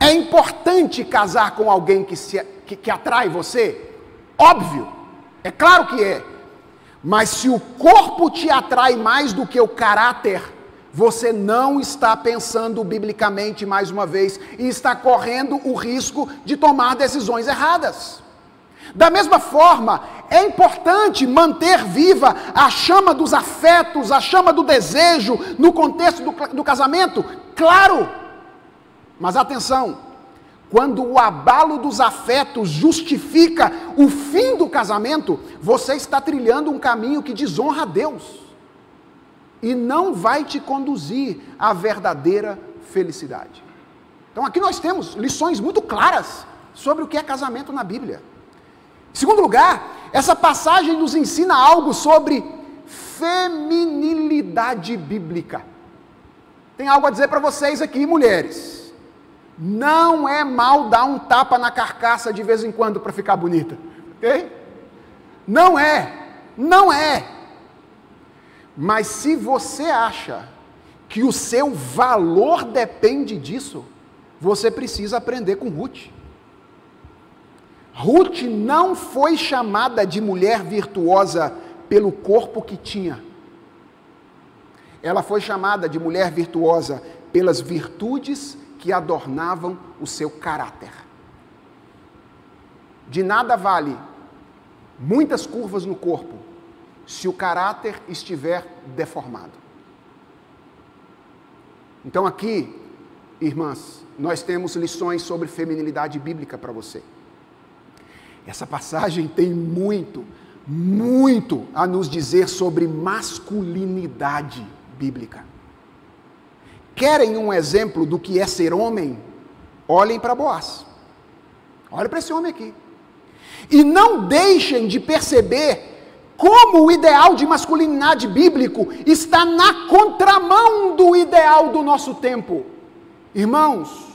é importante casar com alguém que, se, que, que atrai você? Óbvio, é claro que é. Mas se o corpo te atrai mais do que o caráter, você não está pensando biblicamente mais uma vez e está correndo o risco de tomar decisões erradas. Da mesma forma, é importante manter viva a chama dos afetos, a chama do desejo no contexto do, do casamento, claro. Mas atenção, quando o abalo dos afetos justifica o fim do casamento, você está trilhando um caminho que desonra a Deus e não vai te conduzir à verdadeira felicidade. Então aqui nós temos lições muito claras sobre o que é casamento na Bíblia. Em segundo lugar, essa passagem nos ensina algo sobre feminilidade bíblica. Tem algo a dizer para vocês aqui, mulheres. Não é mal dar um tapa na carcaça de vez em quando para ficar bonita, ok? Não é, não é. Mas se você acha que o seu valor depende disso, você precisa aprender com Ruth. Ruth não foi chamada de mulher virtuosa pelo corpo que tinha. Ela foi chamada de mulher virtuosa pelas virtudes que adornavam o seu caráter. De nada vale muitas curvas no corpo se o caráter estiver deformado. Então, aqui, irmãs, nós temos lições sobre feminilidade bíblica para você. Essa passagem tem muito, muito a nos dizer sobre masculinidade bíblica. Querem um exemplo do que é ser homem? Olhem para Boaz. Olhem para esse homem aqui. E não deixem de perceber como o ideal de masculinidade bíblico está na contramão do ideal do nosso tempo. Irmãos,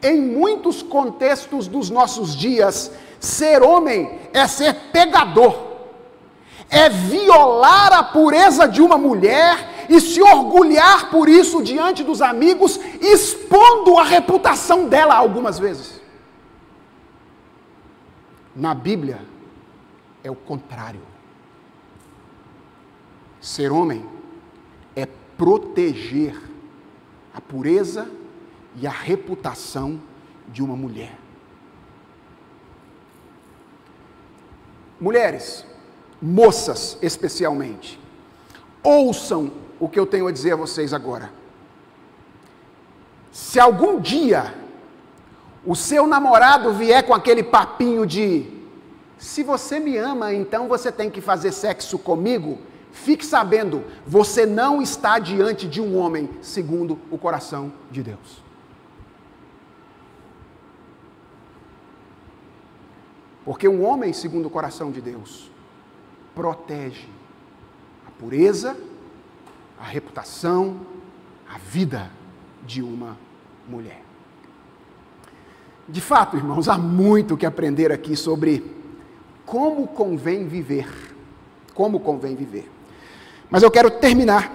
em muitos contextos dos nossos dias, ser homem é ser pegador, é violar a pureza de uma mulher e se orgulhar por isso diante dos amigos, expondo a reputação dela algumas vezes. Na Bíblia, é o contrário. Ser homem é proteger a pureza e a reputação de uma mulher. Mulheres, moças especialmente, ouçam o que eu tenho a dizer a vocês agora. Se algum dia o seu namorado vier com aquele papinho de se você me ama, então você tem que fazer sexo comigo, fique sabendo, você não está diante de um homem segundo o coração de Deus. Porque um homem segundo o coração de Deus protege a pureza, a reputação, a vida de uma mulher. De fato, irmãos, há muito que aprender aqui sobre como convém viver. Como convém viver. Mas eu quero terminar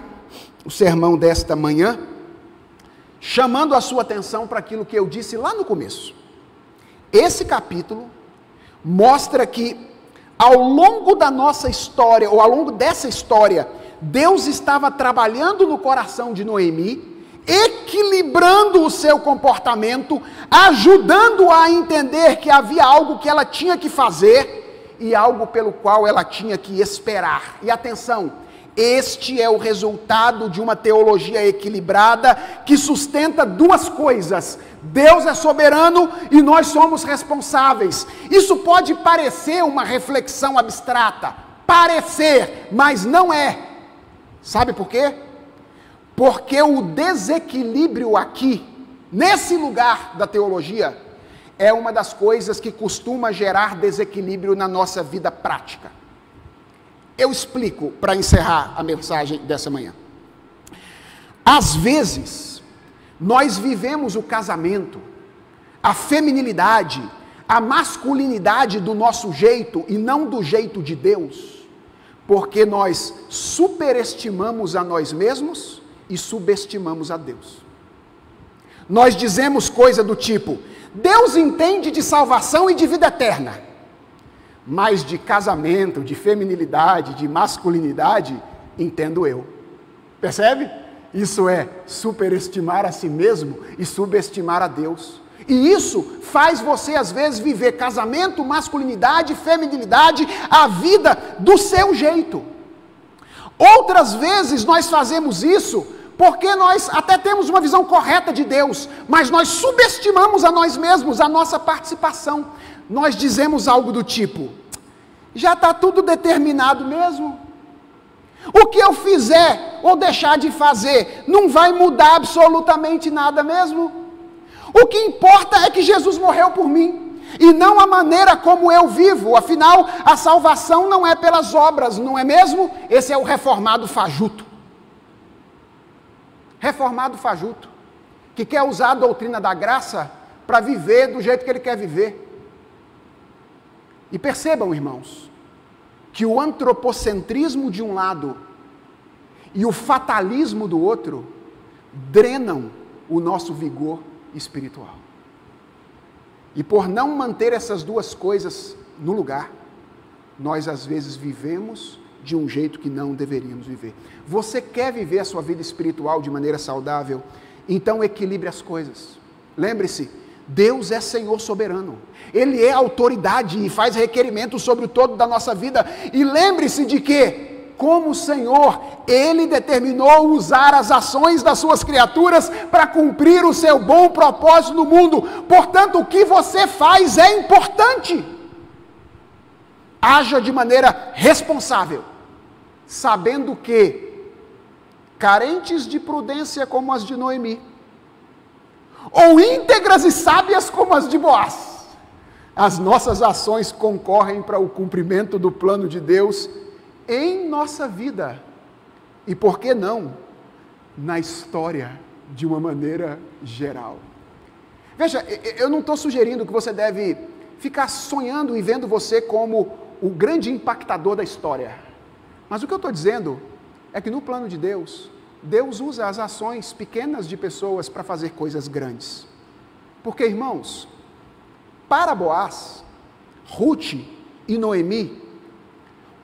o sermão desta manhã chamando a sua atenção para aquilo que eu disse lá no começo. Esse capítulo mostra que ao longo da nossa história, ou ao longo dessa história, Deus estava trabalhando no coração de Noemi, equilibrando o seu comportamento, ajudando-a a entender que havia algo que ela tinha que fazer e algo pelo qual ela tinha que esperar. E atenção, este é o resultado de uma teologia equilibrada que sustenta duas coisas: Deus é soberano e nós somos responsáveis. Isso pode parecer uma reflexão abstrata, parecer, mas não é. Sabe por quê? Porque o desequilíbrio aqui, nesse lugar da teologia, é uma das coisas que costuma gerar desequilíbrio na nossa vida prática. Eu explico para encerrar a mensagem dessa manhã. Às vezes, nós vivemos o casamento, a feminilidade, a masculinidade do nosso jeito e não do jeito de Deus, porque nós superestimamos a nós mesmos e subestimamos a Deus. Nós dizemos coisa do tipo: Deus entende de salvação e de vida eterna mas de casamento, de feminilidade, de masculinidade, entendo eu. Percebe? Isso é superestimar a si mesmo e subestimar a Deus. E isso faz você, às vezes, viver casamento, masculinidade, feminilidade, a vida do seu jeito. Outras vezes nós fazemos isso porque nós até temos uma visão correta de Deus, mas nós subestimamos a nós mesmos, a nossa participação nós dizemos algo do tipo: já está tudo determinado mesmo. O que eu fizer ou deixar de fazer não vai mudar absolutamente nada mesmo. O que importa é que Jesus morreu por mim e não a maneira como eu vivo. Afinal, a salvação não é pelas obras, não é mesmo? Esse é o reformado fajuto. Reformado fajuto, que quer usar a doutrina da graça para viver do jeito que ele quer viver. E percebam, irmãos, que o antropocentrismo de um lado e o fatalismo do outro drenam o nosso vigor espiritual. E por não manter essas duas coisas no lugar, nós às vezes vivemos de um jeito que não deveríamos viver. Você quer viver a sua vida espiritual de maneira saudável? Então equilibre as coisas. Lembre-se, Deus é Senhor soberano. Ele é autoridade e faz requerimentos sobre o todo da nossa vida. E lembre-se de que, como Senhor, Ele determinou usar as ações das suas criaturas para cumprir o seu bom propósito no mundo. Portanto, o que você faz é importante. Haja de maneira responsável, sabendo que, carentes de prudência como as de Noemi, ou íntegras e sábias como as de Boaz. As nossas ações concorrem para o cumprimento do plano de Deus em nossa vida. E por que não? Na história, de uma maneira geral. Veja, eu não estou sugerindo que você deve ficar sonhando e vendo você como o grande impactador da história. Mas o que eu estou dizendo é que no plano de Deus, Deus usa as ações pequenas de pessoas para fazer coisas grandes. Porque, irmãos, para Boaz, Ruth e Noemi,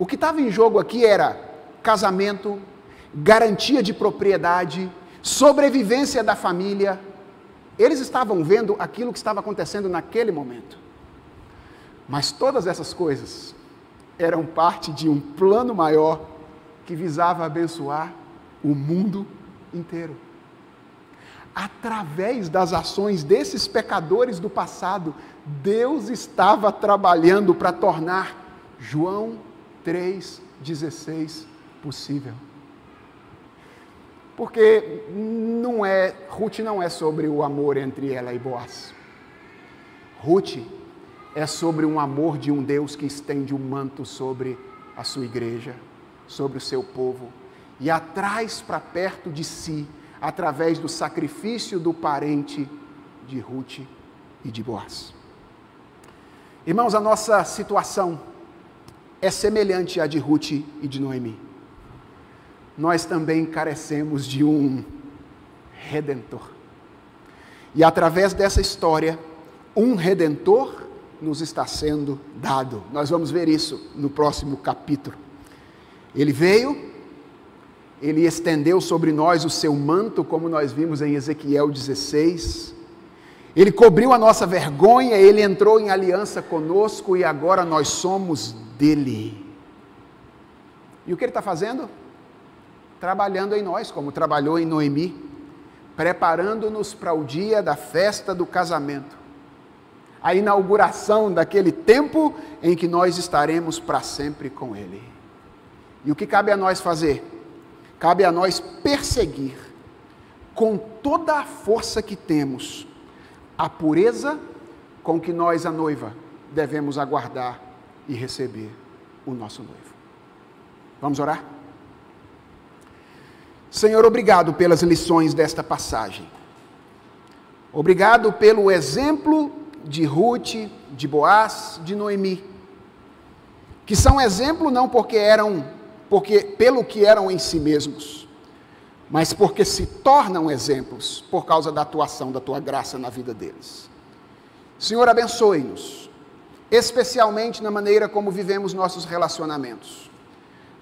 o que estava em jogo aqui era casamento, garantia de propriedade, sobrevivência da família. Eles estavam vendo aquilo que estava acontecendo naquele momento. Mas todas essas coisas eram parte de um plano maior que visava abençoar o mundo inteiro. Através das ações desses pecadores do passado, Deus estava trabalhando para tornar João 3,16 possível. Porque não é, Ruth não é sobre o amor entre ela e Boaz. Ruth é sobre um amor de um Deus que estende o um manto sobre a sua igreja, sobre o seu povo, e a traz para perto de si, através do sacrifício do parente de Ruth e de Boaz. Irmãos, a nossa situação é semelhante à de Ruth e de Noemi nós também carecemos de um redentor. E através dessa história, um redentor nos está sendo dado. Nós vamos ver isso no próximo capítulo. Ele veio, ele estendeu sobre nós o seu manto, como nós vimos em Ezequiel 16. Ele cobriu a nossa vergonha, ele entrou em aliança conosco e agora nós somos dele. E o que ele está fazendo? trabalhando em nós, como trabalhou em Noemi, preparando-nos para o dia da festa do casamento, a inauguração daquele tempo em que nós estaremos para sempre com Ele. E o que cabe a nós fazer? Cabe a nós perseguir com toda a força que temos a pureza com que nós, a noiva, devemos aguardar e receber o nosso noivo. Vamos orar? Senhor, obrigado pelas lições desta passagem. Obrigado pelo exemplo de Ruth, de Boaz, de Noemi, que são exemplo não porque eram, porque pelo que eram em si mesmos, mas porque se tornam exemplos por causa da atuação da tua graça na vida deles. Senhor, abençoe-nos, especialmente na maneira como vivemos nossos relacionamentos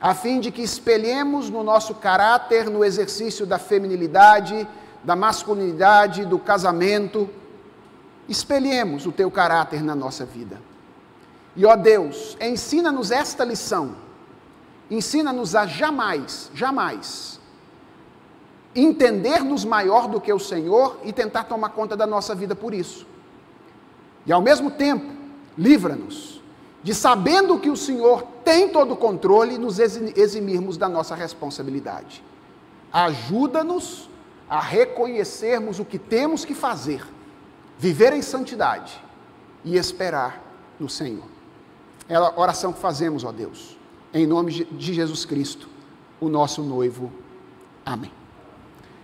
a fim de que espelhemos no nosso caráter, no exercício da feminilidade, da masculinidade, do casamento, espelhemos o teu caráter na nossa vida. E ó Deus, ensina-nos esta lição, ensina-nos a jamais, jamais entender-nos maior do que o Senhor e tentar tomar conta da nossa vida por isso. E ao mesmo tempo, livra-nos de sabendo que o Senhor tem todo o controle, nos eximirmos da nossa responsabilidade. Ajuda-nos a reconhecermos o que temos que fazer, viver em santidade e esperar no Senhor. É a oração que fazemos, ó Deus, em nome de Jesus Cristo, o nosso noivo. Amém.